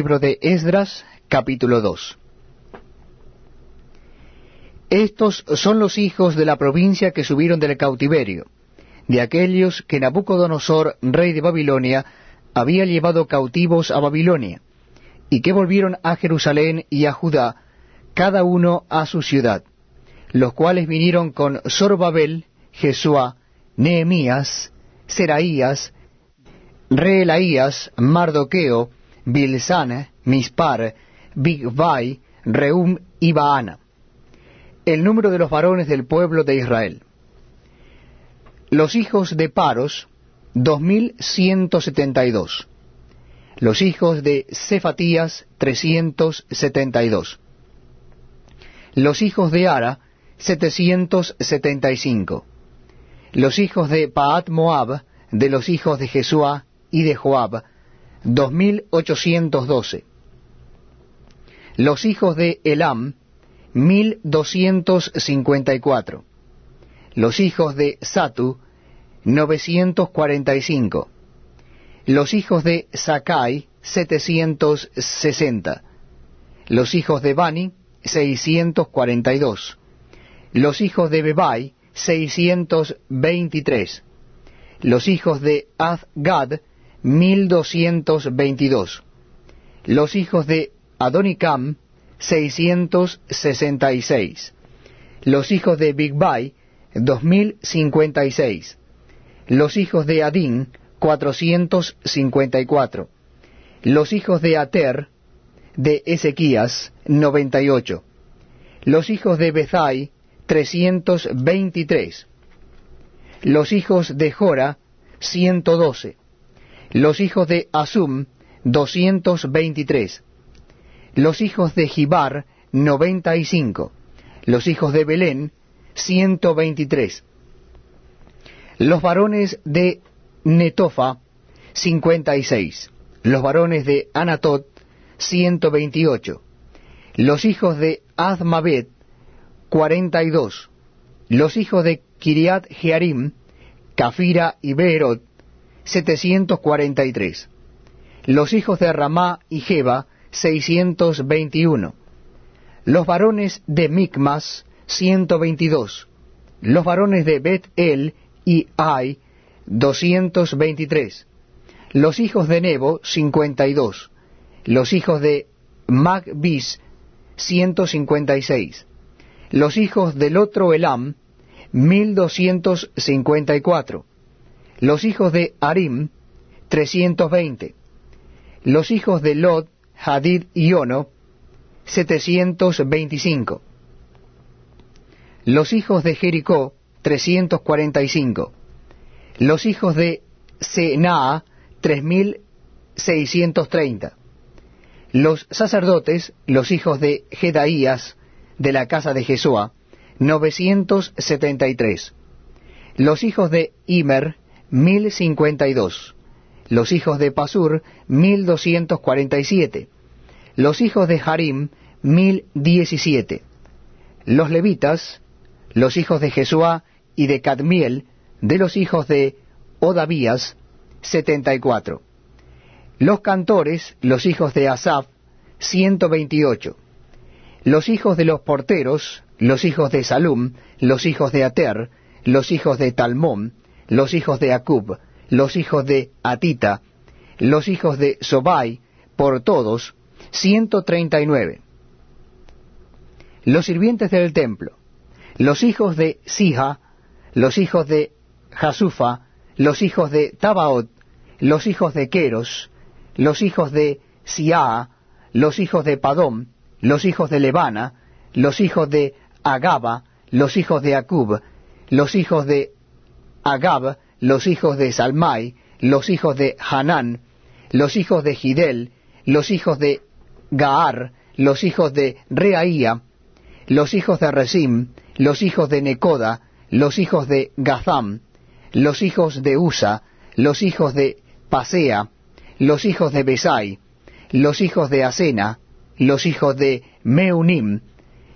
Libro de Esdras, capítulo 2. Estos son los hijos de la provincia que subieron del cautiverio, de aquellos que Nabucodonosor, rey de Babilonia, había llevado cautivos a Babilonia, y que volvieron a Jerusalén y a Judá, cada uno a su ciudad, los cuales vinieron con Zorobabel, Jesúa, Nehemías, Seraías, Reelaías, Mardoqueo, Bilsana, Mispar, Bigvai, Reum y Baana. El número de los varones del pueblo de Israel. Los hijos de Paros, dos mil ciento setenta y dos. Los hijos de Cefatías, trescientos setenta y dos. Los hijos de Ara, setecientos setenta y cinco. Los hijos de Paat Moab, de los hijos de Jesúa, y de Joab, dos mil ochocientos doce. Los hijos de Elam, mil doscientos cincuenta y cuatro. Los hijos de Satu, novecientos cuarenta y cinco. Los hijos de Sakai, setecientos sesenta. Los hijos de Bani, seiscientos cuarenta y dos. Los hijos de Bebai, seiscientos veintitrés. Los hijos de Azgad, mil doscientos veintidós. Los hijos de Adonicam, seiscientos sesenta y seis. Los hijos de Bigbai, dos mil cincuenta y seis. Los hijos de Adín, cuatrocientos cincuenta y cuatro. Los hijos de Ater, de Ezequías, noventa y ocho. Los hijos de Bezai, trescientos veintitrés. Los hijos de Jora, ciento doce los hijos de Asum, doscientos veintitrés, los hijos de Gibar, noventa y cinco, los hijos de Belén, ciento veintitrés, los varones de Netofa, cincuenta y seis, los varones de Anatot, ciento veintiocho, los hijos de Azmabet, cuarenta y dos, los hijos de Kiriat Jearim, Cafira y Beerot, 743. Los hijos de Ramá y Jeba, 621. Los varones de Micmas, 122. Los varones de Bet-El y Ai, 223. Los hijos de Nebo, 52. Los hijos de Magbis, 156. Los hijos del otro Elam, 1254 los hijos de Arim, 320. Los hijos de Lot, Hadid y Ono, 725. Los hijos de Jericó, 345. Los hijos de Senaa, 3630. Los sacerdotes, los hijos de Jedaías, de la casa de Jesúa, 973. Los hijos de Imer, mil cincuenta y dos. Los hijos de Pasur, mil doscientos cuarenta y siete. Los hijos de Harim, mil diecisiete. Los levitas, los hijos de Jesúa y de Cadmiel, de los hijos de Odavías, setenta y cuatro. Los cantores, los hijos de Asaf, ciento veintiocho. Los hijos de los porteros, los hijos de Salum, los hijos de Ater, los hijos de Talmón, los hijos de Acub, los hijos de Atita, los hijos de Sobai, por todos, ciento treinta y nueve. Los sirvientes del templo, los hijos de Sija, los hijos de Jasufa, los hijos de Tabaot, los hijos de Queros, los hijos de Siaa, los hijos de Padom, los hijos de Levana, los hijos de Agaba, los hijos de Acub, los hijos de Agab, los hijos de Salmai, los hijos de Hanán, los hijos de Gidel, los hijos de Gaar, los hijos de Reaía, los hijos de Resim, los hijos de Necoda, los hijos de Gazam, los hijos de Usa, los hijos de Pasea, los hijos de Besai, los hijos de Asena, los hijos de Meunim,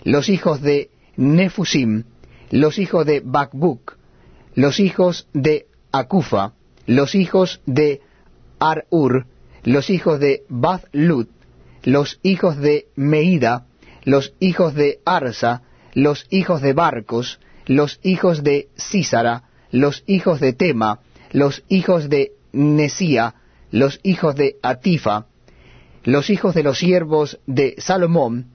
los hijos de Nefusim, los hijos de Bakbuk, los hijos de Acufa, los hijos de Ar-Ur, los hijos de Bath-Lut, los hijos de Meida, los hijos de Arsa, los hijos de Barcos, los hijos de Císara, los hijos de Tema, los hijos de Nesía, los hijos de Atifa, los hijos de los siervos de Salomón,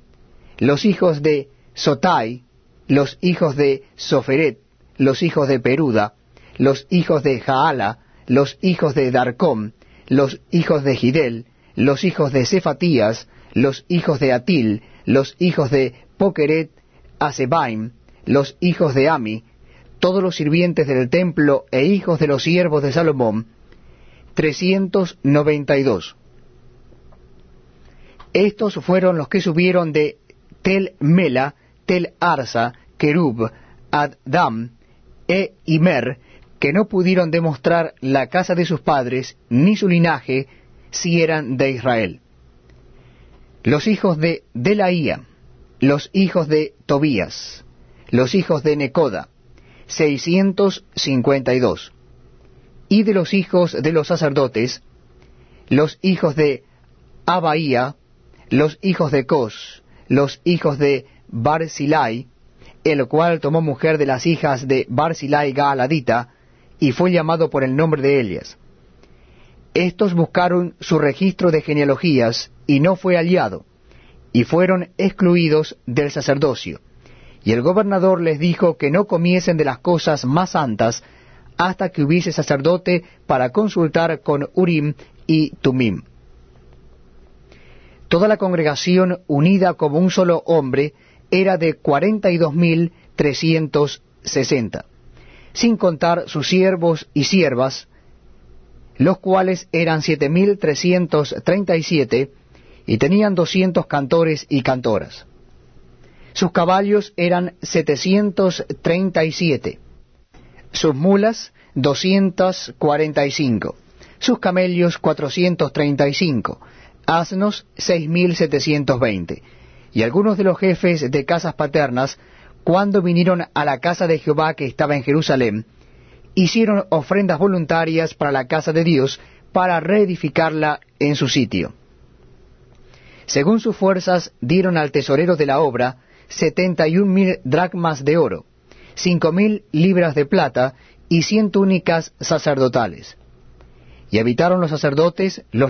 los hijos de Sotai, los hijos de Soferet, los hijos de Peruda, los hijos de Jaala, los hijos de Darcom, los hijos de Gidel, los hijos de Cefatías, los hijos de Atil, los hijos de Pokeret, Asebaim, los hijos de Ami, todos los sirvientes del templo e hijos de los siervos de Salomón, trescientos noventa y dos. Estos fueron los que subieron de Tel Mela, Tel Arsa, Kerub, Addam e Imer, que no pudieron demostrar la casa de sus padres ni su linaje si eran de Israel. Los hijos de Delaía, los hijos de Tobías, los hijos de Necoda, seiscientos cincuenta y dos. Y de los hijos de los sacerdotes, los hijos de Abaía, los hijos de Cos, los hijos de Barzilai, el cual tomó mujer de las hijas de Barzilai Gaaladita, y fue llamado por el nombre de Elias. Estos buscaron su registro de genealogías, y no fue hallado, y fueron excluidos del sacerdocio. Y el gobernador les dijo que no comiesen de las cosas más santas hasta que hubiese sacerdote para consultar con Urim y Tumim. Toda la congregación unida como un solo hombre era de cuarenta y dos mil trescientos sesenta, sin contar sus siervos y siervas, los cuales eran siete mil trescientos treinta y siete, y tenían doscientos cantores y cantoras. Sus caballos eran setecientos treinta y siete, sus mulas doscientos cuarenta y cinco, sus camellos cuatrocientos treinta y cinco, asnos seis mil setecientos veinte. Y algunos de los jefes de casas paternas, cuando vinieron a la casa de Jehová que estaba en Jerusalén, hicieron ofrendas voluntarias para la casa de Dios, para reedificarla en su sitio. Según sus fuerzas, dieron al tesorero de la obra setenta y un mil dracmas de oro, cinco mil libras de plata y cien túnicas sacerdotales. Y habitaron los sacerdotes, los